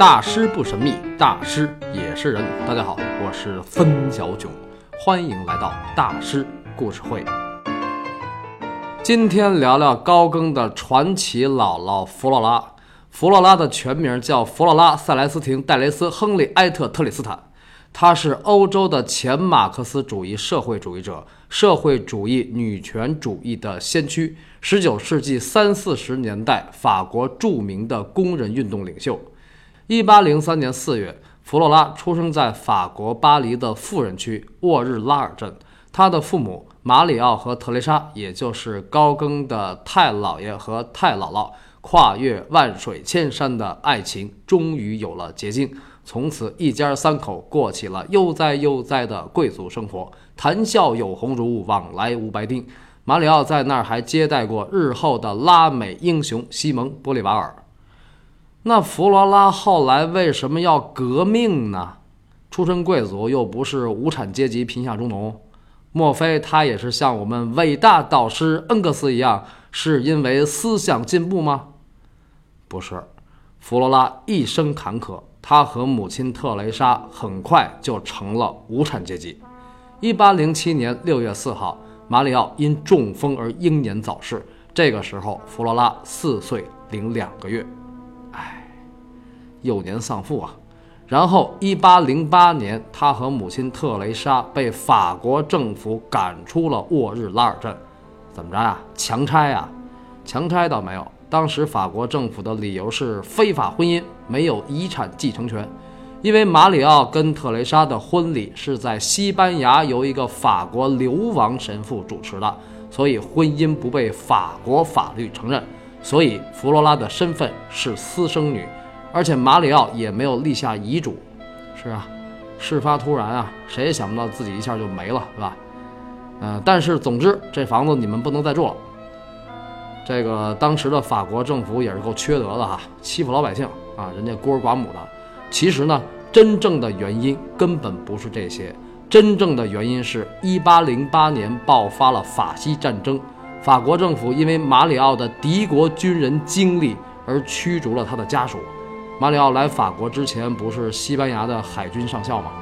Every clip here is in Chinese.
大师不神秘，大师也是人。大家好，我是分小囧，欢迎来到大师故事会。今天聊聊高更的传奇姥姥弗洛拉。弗洛拉的全名叫弗洛拉·塞莱斯汀·戴雷斯·亨利·埃特特里斯坦，她是欧洲的前马克思主义社会主义者、社会主义女权主义的先驱。十九世纪三四十年代，法国著名的工人运动领袖。一八零三年四月，弗洛拉出生在法国巴黎的富人区沃日拉尔镇。他的父母马里奥和特蕾莎，也就是高更的太姥爷和太姥姥，跨越万水千山的爱情终于有了结晶。从此，一家三口过起了悠哉悠哉的贵族生活，谈笑有鸿儒，往来无白丁。马里奥在那儿还接待过日后的拉美英雄西蒙·玻利瓦尔。那弗罗拉后来为什么要革命呢？出身贵族又不是无产阶级贫下中农，莫非他也是像我们伟大导师恩格斯一样，是因为思想进步吗？不是，弗罗拉一生坎坷，他和母亲特蕾莎很快就成了无产阶级。一八零七年六月四号，马里奥因中风而英年早逝，这个时候弗罗拉四岁零两个月。幼年丧父啊，然后一八零八年，他和母亲特蕾莎被法国政府赶出了沃日拉尔镇。怎么着呀？强拆啊？强拆倒没有，当时法国政府的理由是非法婚姻，没有遗产继承权。因为马里奥跟特蕾莎的婚礼是在西班牙由一个法国流亡神父主持的，所以婚姻不被法国法律承认。所以弗罗拉的身份是私生女。而且马里奥也没有立下遗嘱，是啊，事发突然啊，谁也想不到自己一下就没了，对吧？嗯，但是总之这房子你们不能再住了。这个当时的法国政府也是够缺德的哈，欺负老百姓啊，人家孤儿寡母的。其实呢，真正的原因根本不是这些，真正的原因是1808年爆发了法西战争，法国政府因为马里奥的敌国军人经历而驱逐了他的家属。马里奥来法国之前不是西班牙的海军上校吗？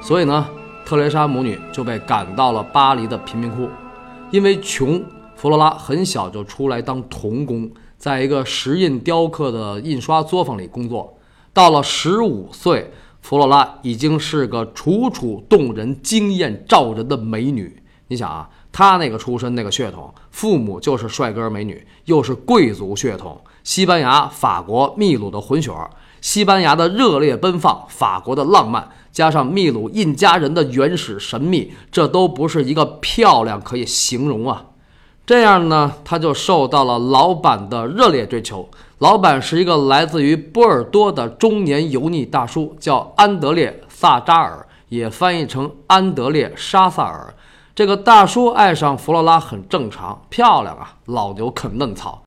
所以呢，特蕾莎母女就被赶到了巴黎的贫民窟。因为穷，弗罗拉很小就出来当童工，在一个石印雕刻的印刷作坊里工作。到了十五岁，弗罗拉已经是个楚楚动人、惊艳照人的美女。你想啊，她那个出身、那个血统，父母就是帅哥美女，又是贵族血统。西班牙、法国、秘鲁的混血儿，西班牙的热烈奔放，法国的浪漫，加上秘鲁印加人的原始神秘，这都不是一个漂亮可以形容啊。这样呢，他就受到了老板的热烈追求。老板是一个来自于波尔多的中年油腻大叔，叫安德烈·萨扎尔，也翻译成安德烈·沙萨尔。这个大叔爱上弗罗拉很正常，漂亮啊，老牛啃嫩草。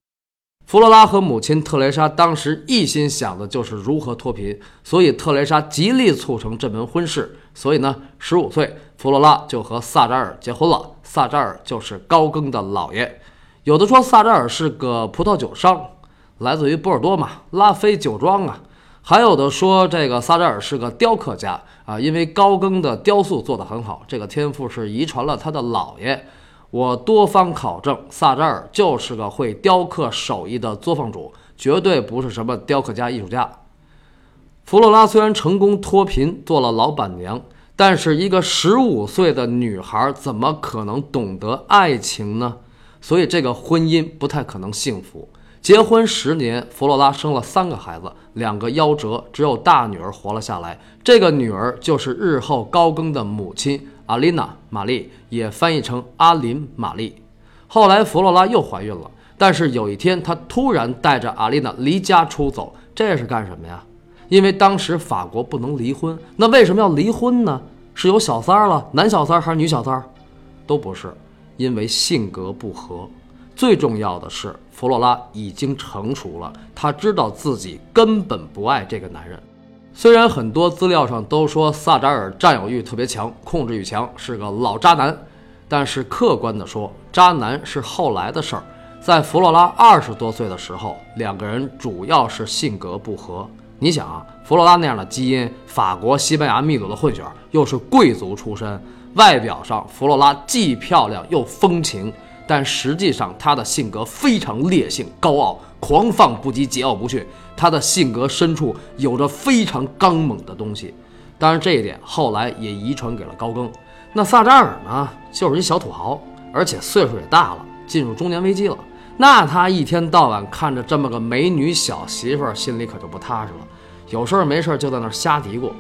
弗罗拉和母亲特蕾莎当时一心想的就是如何脱贫，所以特蕾莎极力促成这门婚事。所以呢，十五岁，弗罗拉就和萨扎尔结婚了。萨扎尔就是高更的姥爷。有的说萨扎尔是个葡萄酒商，来自于波尔多嘛，拉菲酒庄啊。还有的说这个萨扎尔是个雕刻家啊，因为高更的雕塑做得很好，这个天赋是遗传了他的姥爷。我多方考证，萨扎尔就是个会雕刻手艺的作坊主，绝对不是什么雕刻家、艺术家。弗洛拉虽然成功脱贫，做了老板娘，但是一个十五岁的女孩怎么可能懂得爱情呢？所以这个婚姻不太可能幸福。结婚十年，弗洛拉生了三个孩子，两个夭折，只有大女儿活了下来。这个女儿就是日后高更的母亲。阿琳娜·玛丽也翻译成阿琳·玛丽。后来弗洛拉又怀孕了，但是有一天她突然带着阿琳娜离家出走，这是干什么呀？因为当时法国不能离婚，那为什么要离婚呢？是有小三儿了，男小三儿还是女小三儿？都不是，因为性格不合。最重要的是，弗洛拉已经成熟了，她知道自己根本不爱这个男人。虽然很多资料上都说萨扎尔占有欲特别强，控制欲强，是个老渣男，但是客观的说，渣男是后来的事儿。在弗洛拉二十多岁的时候，两个人主要是性格不合。你想啊，弗洛拉那样的基因，法国、西班牙、秘鲁的混血，又是贵族出身，外表上弗洛拉既漂亮又风情，但实际上她的性格非常烈性、高傲、狂放不羁、桀骜不驯。他的性格深处有着非常刚猛的东西。当然，这一点后来也遗传给了高更。那萨扎尔呢，就是一小土豪，而且岁数也大了，进入中年危机了。那他一天到晚看着这么个美女小媳妇儿，心里可就不踏实了。有事儿没事儿就在那儿瞎嘀咕，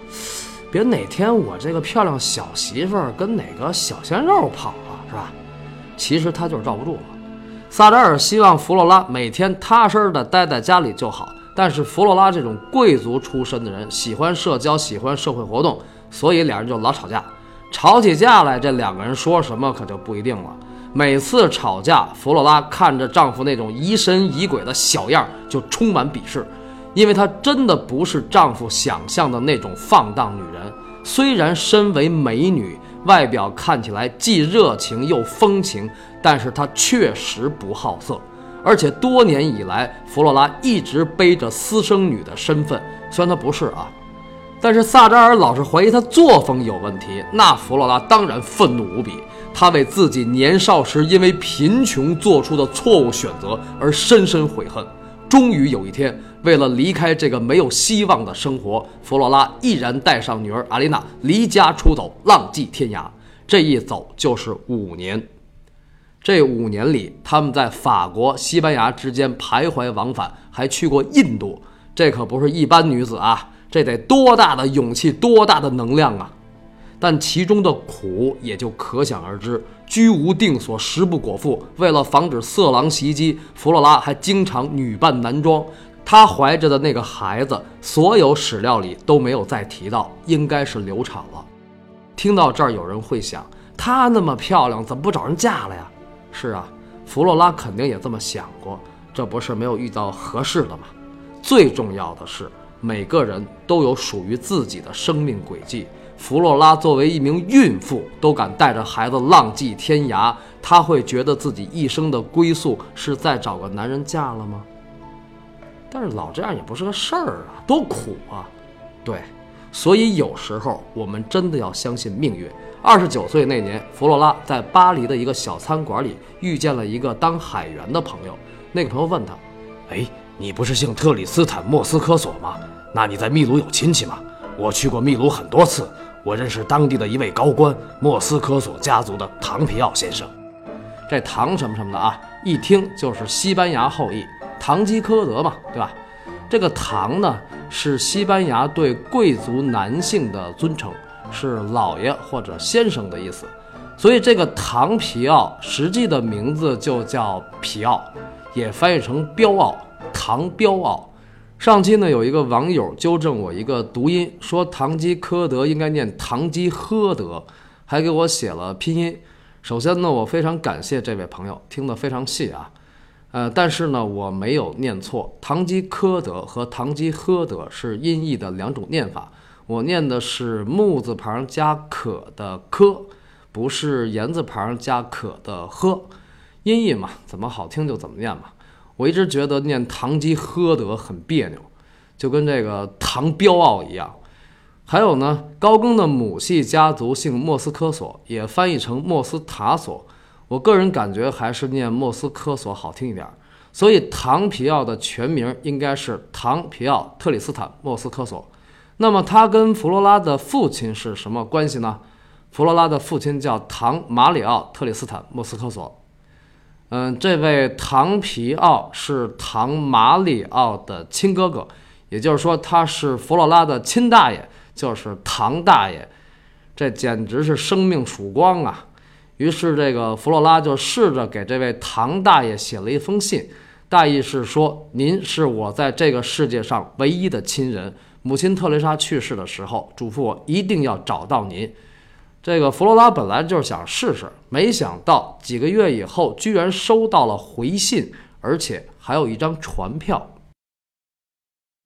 别哪天我这个漂亮小媳妇儿跟哪个小鲜肉跑了，是吧？其实他就是罩不住了。萨扎尔希望弗洛拉每天踏实的待在家里就好，但是弗洛拉这种贵族出身的人喜欢社交，喜欢社会活动，所以俩人就老吵架。吵起架来，这两个人说什么可就不一定了。每次吵架，弗洛拉看着丈夫那种疑神疑鬼的小样，就充满鄙视，因为她真的不是丈夫想象的那种放荡女人。虽然身为美女，外表看起来既热情又风情，但是她确实不好色。而且多年以来，弗洛拉一直背着私生女的身份，虽然她不是啊，但是萨扎尔老是怀疑她作风有问题，那弗洛拉当然愤怒无比。他为自己年少时因为贫穷做出的错误选择而深深悔恨。终于有一天，为了离开这个没有希望的生活，弗洛拉毅然带上女儿阿丽娜离家出走，浪迹天涯。这一走就是五年。这五年里，他们在法国、西班牙之间徘徊往返，还去过印度。这可不是一般女子啊！这得多大的勇气，多大的能量啊！但其中的苦也就可想而知，居无定所，食不果腹。为了防止色狼袭击，弗洛拉还经常女扮男装。她怀着的那个孩子，所有史料里都没有再提到，应该是流产了。听到这儿，有人会想：她那么漂亮，怎么不找人嫁了呀？是啊，弗洛拉肯定也这么想过，这不是没有遇到合适的吗？最重要的是，每个人都有属于自己的生命轨迹。弗洛拉作为一名孕妇，都敢带着孩子浪迹天涯，她会觉得自己一生的归宿是再找个男人嫁了吗？但是老这样也不是个事儿啊，多苦啊！对，所以有时候我们真的要相信命运。二十九岁那年，弗洛拉在巴黎的一个小餐馆里遇见了一个当海员的朋友。那个朋友问他：“哎，你不是姓特里斯坦·莫斯科索吗？那你在秘鲁有亲戚吗？我去过秘鲁很多次。”我认识当地的一位高官，莫斯科索家族的唐皮奥先生。这唐什么什么的啊，一听就是西班牙后裔，唐吉诃德嘛，对吧？这个唐呢，是西班牙对贵族男性的尊称，是老爷或者先生的意思。所以这个唐皮奥实际的名字就叫皮奥，也翻译成标奥，唐标奥。上期呢，有一个网友纠正我一个读音，说堂吉诃德应该念堂吉诃德，还给我写了拼音。首先呢，我非常感谢这位朋友，听得非常细啊。呃，但是呢，我没有念错，堂吉诃德和堂吉诃德是音译的两种念法。我念的是木字旁加可的科，不是言字旁加可的呵。音译嘛，怎么好听就怎么念嘛。我一直觉得念堂吉诃德很别扭，就跟这个唐彪傲一样。还有呢，高更的母系家族姓莫斯科索，也翻译成莫斯塔索。我个人感觉还是念莫斯科索好听一点。所以唐皮奥的全名应该是唐皮奥特里斯坦莫斯科索。那么他跟弗罗拉的父亲是什么关系呢？弗罗拉的父亲叫唐马里奥特里斯坦莫斯科索。嗯，这位唐皮奥是唐马里奥的亲哥哥，也就是说他是弗罗拉的亲大爷，就是唐大爷。这简直是生命曙光啊！于是这个弗洛拉就试着给这位唐大爷写了一封信，大意是说：“您是我在这个世界上唯一的亲人，母亲特蕾莎去世的时候嘱咐我一定要找到您。”这个弗洛拉本来就是想试试，没想到几个月以后居然收到了回信，而且还有一张船票。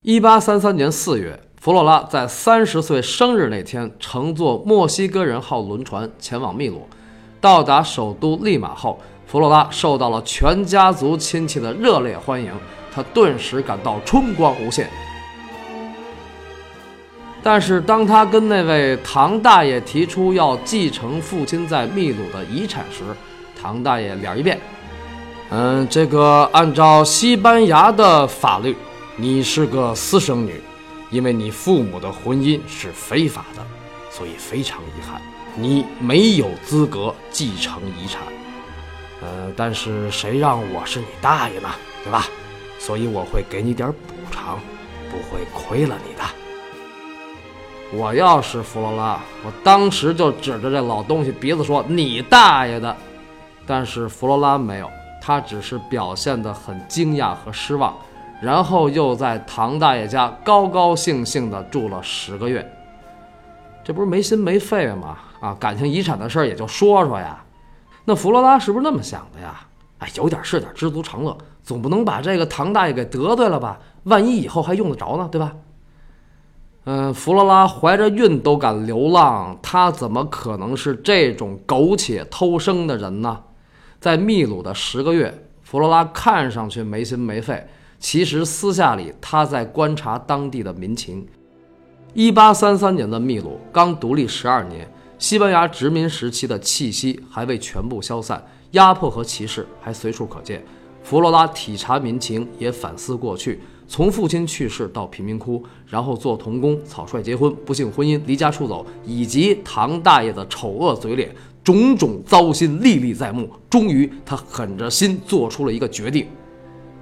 一八三三年四月，弗洛拉在三十岁生日那天乘坐墨西哥人号轮船前往秘鲁。到达首都利马后，弗罗拉受到了全家族亲戚的热烈欢迎，他顿时感到春光无限。但是，当他跟那位唐大爷提出要继承父亲在秘鲁的遗产时，唐大爷脸一变：“嗯，这个按照西班牙的法律，你是个私生女，因为你父母的婚姻是非法的，所以非常遗憾，你没有资格继承遗产。呃，但是谁让我是你大爷呢，对吧？所以我会给你点补偿，不会亏了你的。”我要是弗罗拉，我当时就指着这老东西鼻子说：“你大爷的！”但是弗罗拉没有，他只是表现得很惊讶和失望，然后又在唐大爷家高高兴兴地住了十个月。这不是没心没肺吗？啊，感情遗产的事儿也就说说呀。那弗罗拉是不是那么想的呀？哎，有点是点，知足常乐，总不能把这个唐大爷给得罪了吧？万一以后还用得着呢，对吧？嗯，弗罗拉怀着孕都敢流浪，她怎么可能是这种苟且偷生的人呢？在秘鲁的十个月，弗罗拉看上去没心没肺，其实私下里她在观察当地的民情。一八三三年的秘鲁刚独立十二年，西班牙殖民时期的气息还未全部消散，压迫和歧视还随处可见。弗罗拉体察民情，也反思过去。从父亲去世到贫民窟，然后做童工、草率结婚、不幸婚姻、离家出走，以及唐大爷的丑恶嘴脸，种种糟心历历在目。终于，他狠着心做出了一个决定：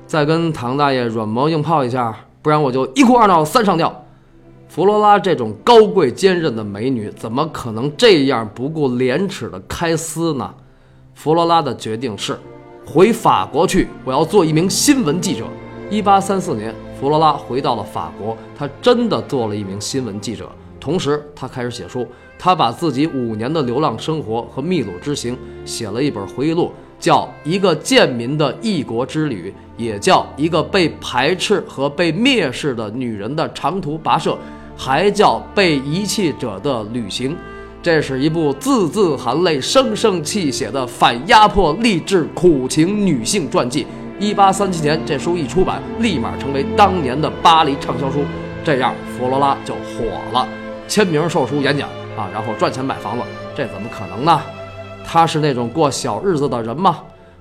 再跟唐大爷软磨硬泡一下，不然我就一哭二闹三上吊。弗罗拉这种高贵坚韧的美女，怎么可能这样不顾廉耻的开撕呢？弗罗拉的决定是回法国去，我要做一名新闻记者。一八三四年，弗罗拉回到了法国，她真的做了一名新闻记者。同时，她开始写书。她把自己五年的流浪生活和秘鲁之行写了一本回忆录，叫《一个贱民的异国之旅》，也叫《一个被排斥和被蔑视的女人的长途跋涉》，还叫《被遗弃者的旅行》。这是一部字字含泪、声声泣血的反压迫、励志、苦情女性传记。一八三七年，这书一出版，立马成为当年的巴黎畅销书。这样，弗罗拉就火了，签名、售书、演讲啊，然后赚钱买房子，这怎么可能呢？他是那种过小日子的人吗？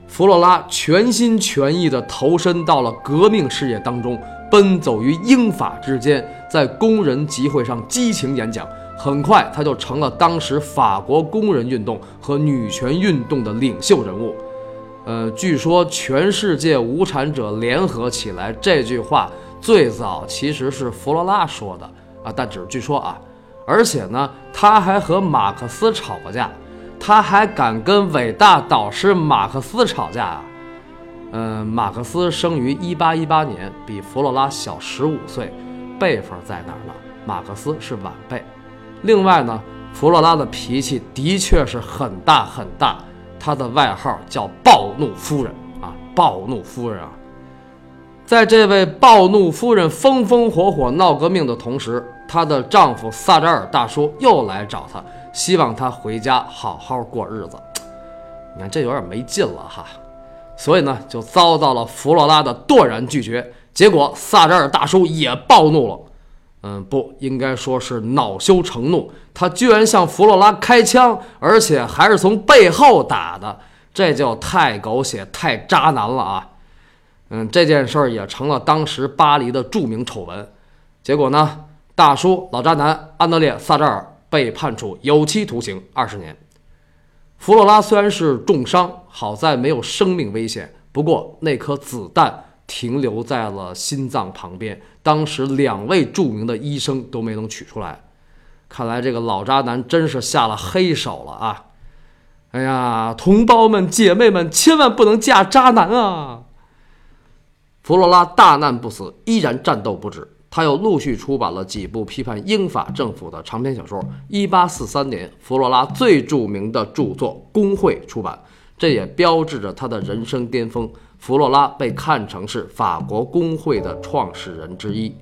弗罗拉全心全意地投身到了革命事业当中，奔走于英法之间，在工人集会上激情演讲。很快，他就成了当时法国工人运动和女权运动的领袖人物。呃，据说全世界无产者联合起来，这句话最早其实是弗罗拉说的啊，但只是据说啊。而且呢，他还和马克思吵过架，他还敢跟伟大导师马克思吵架啊。嗯，马克思生于一八一八年，比弗罗拉小十五岁，辈分在哪儿呢？马克思是晚辈。另外呢，弗罗拉的脾气的确是很大很大。她的外号叫“暴怒夫人”啊，暴怒夫人啊！在这位暴怒夫人风风火火闹革命的同时，她的丈夫萨扎尔大叔又来找她，希望她回家好好过日子。你看这有点没劲了哈，所以呢，就遭到了弗洛拉的断然拒绝。结果萨扎尔大叔也暴怒了。嗯，不应该说是恼羞成怒，他居然向弗洛拉开枪，而且还是从背后打的，这就太狗血、太渣男了啊！嗯，这件事儿也成了当时巴黎的著名丑闻。结果呢，大叔老渣男安德烈·萨扎尔被判处有期徒刑二十年。弗洛拉虽然是重伤，好在没有生命危险，不过那颗子弹。停留在了心脏旁边，当时两位著名的医生都没能取出来，看来这个老渣男真是下了黑手了啊！哎呀，同胞们、姐妹们，千万不能嫁渣男啊！弗罗拉大难不死，依然战斗不止。他又陆续出版了几部批判英法政府的长篇小说。1843年，弗罗拉最著名的著作《工会》出版，这也标志着他的人生巅峰。弗洛拉被看成是法国工会的创始人之一，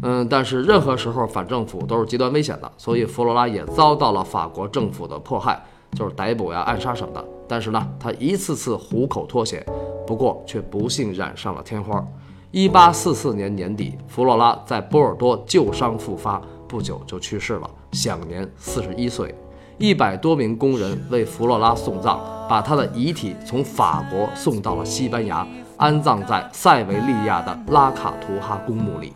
嗯，但是任何时候反政府都是极端危险的，所以弗罗拉也遭到了法国政府的迫害，就是逮捕呀、暗杀什么的。但是呢，他一次次虎口脱险，不过却不幸染上了天花。一八四四年年底，弗洛拉在波尔多旧伤复发，不久就去世了，享年四十一岁。一百多名工人为弗洛拉送葬，把他的遗体从法国送到了西班牙，安葬在塞维利亚的拉卡图哈公墓里。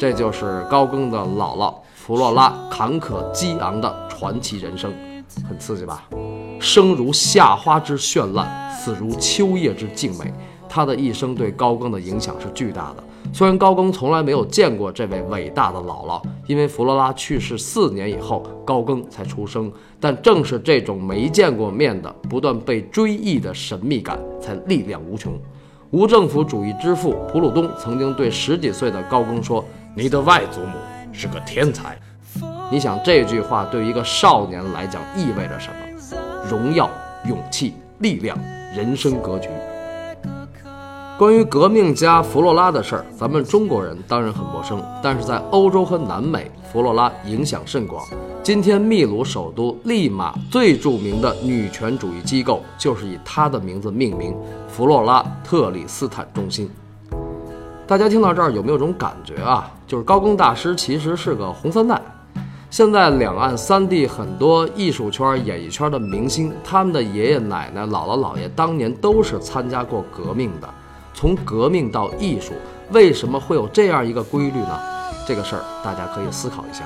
这就是高更的姥姥弗洛拉坎坷激昂的传奇人生，很刺激吧？生如夏花之绚烂，死如秋叶之静美。他的一生对高更的影响是巨大的。虽然高更从来没有见过这位伟大的姥姥，因为弗罗拉去世四年以后，高更才出生。但正是这种没见过面的、不断被追忆的神秘感，才力量无穷。无政府主义之父普鲁东曾经对十几岁的高更说：“你的外祖母是个天才。”你想这句话对于一个少年来讲意味着什么？荣耀、勇气、力量、人生格局。关于革命家弗洛拉的事儿，咱们中国人当然很陌生，但是在欧洲和南美，弗洛拉影响甚广。今天秘鲁首都利马最著名的女权主义机构就是以她的名字命名——弗洛拉特里斯坦中心。大家听到这儿有没有种感觉啊？就是高更大师其实是个红三代。现在两岸三地很多艺术圈、演艺圈的明星，他们的爷爷奶奶、姥姥姥爷当年都是参加过革命的。从革命到艺术，为什么会有这样一个规律呢？这个事儿大家可以思考一下。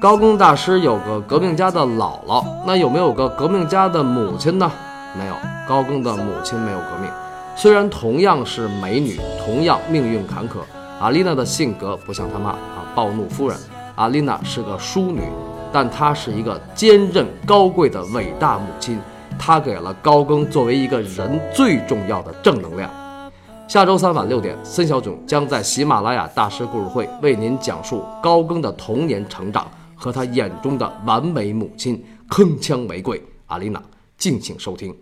高更大师有个革命家的姥姥，那有没有个革命家的母亲呢？没有，高更的母亲没有革命。虽然同样是美女，同样命运坎坷，阿丽娜的性格不像她妈啊，暴怒夫人。阿丽娜是个淑女，但她是一个坚韧高贵的伟大母亲，她给了高更作为一个人最重要的正能量。下周三晚六点，孙小炯将在喜马拉雅大师故事会为您讲述高更的童年成长和他眼中的完美母亲——铿锵玫瑰阿丽娜，敬请收听。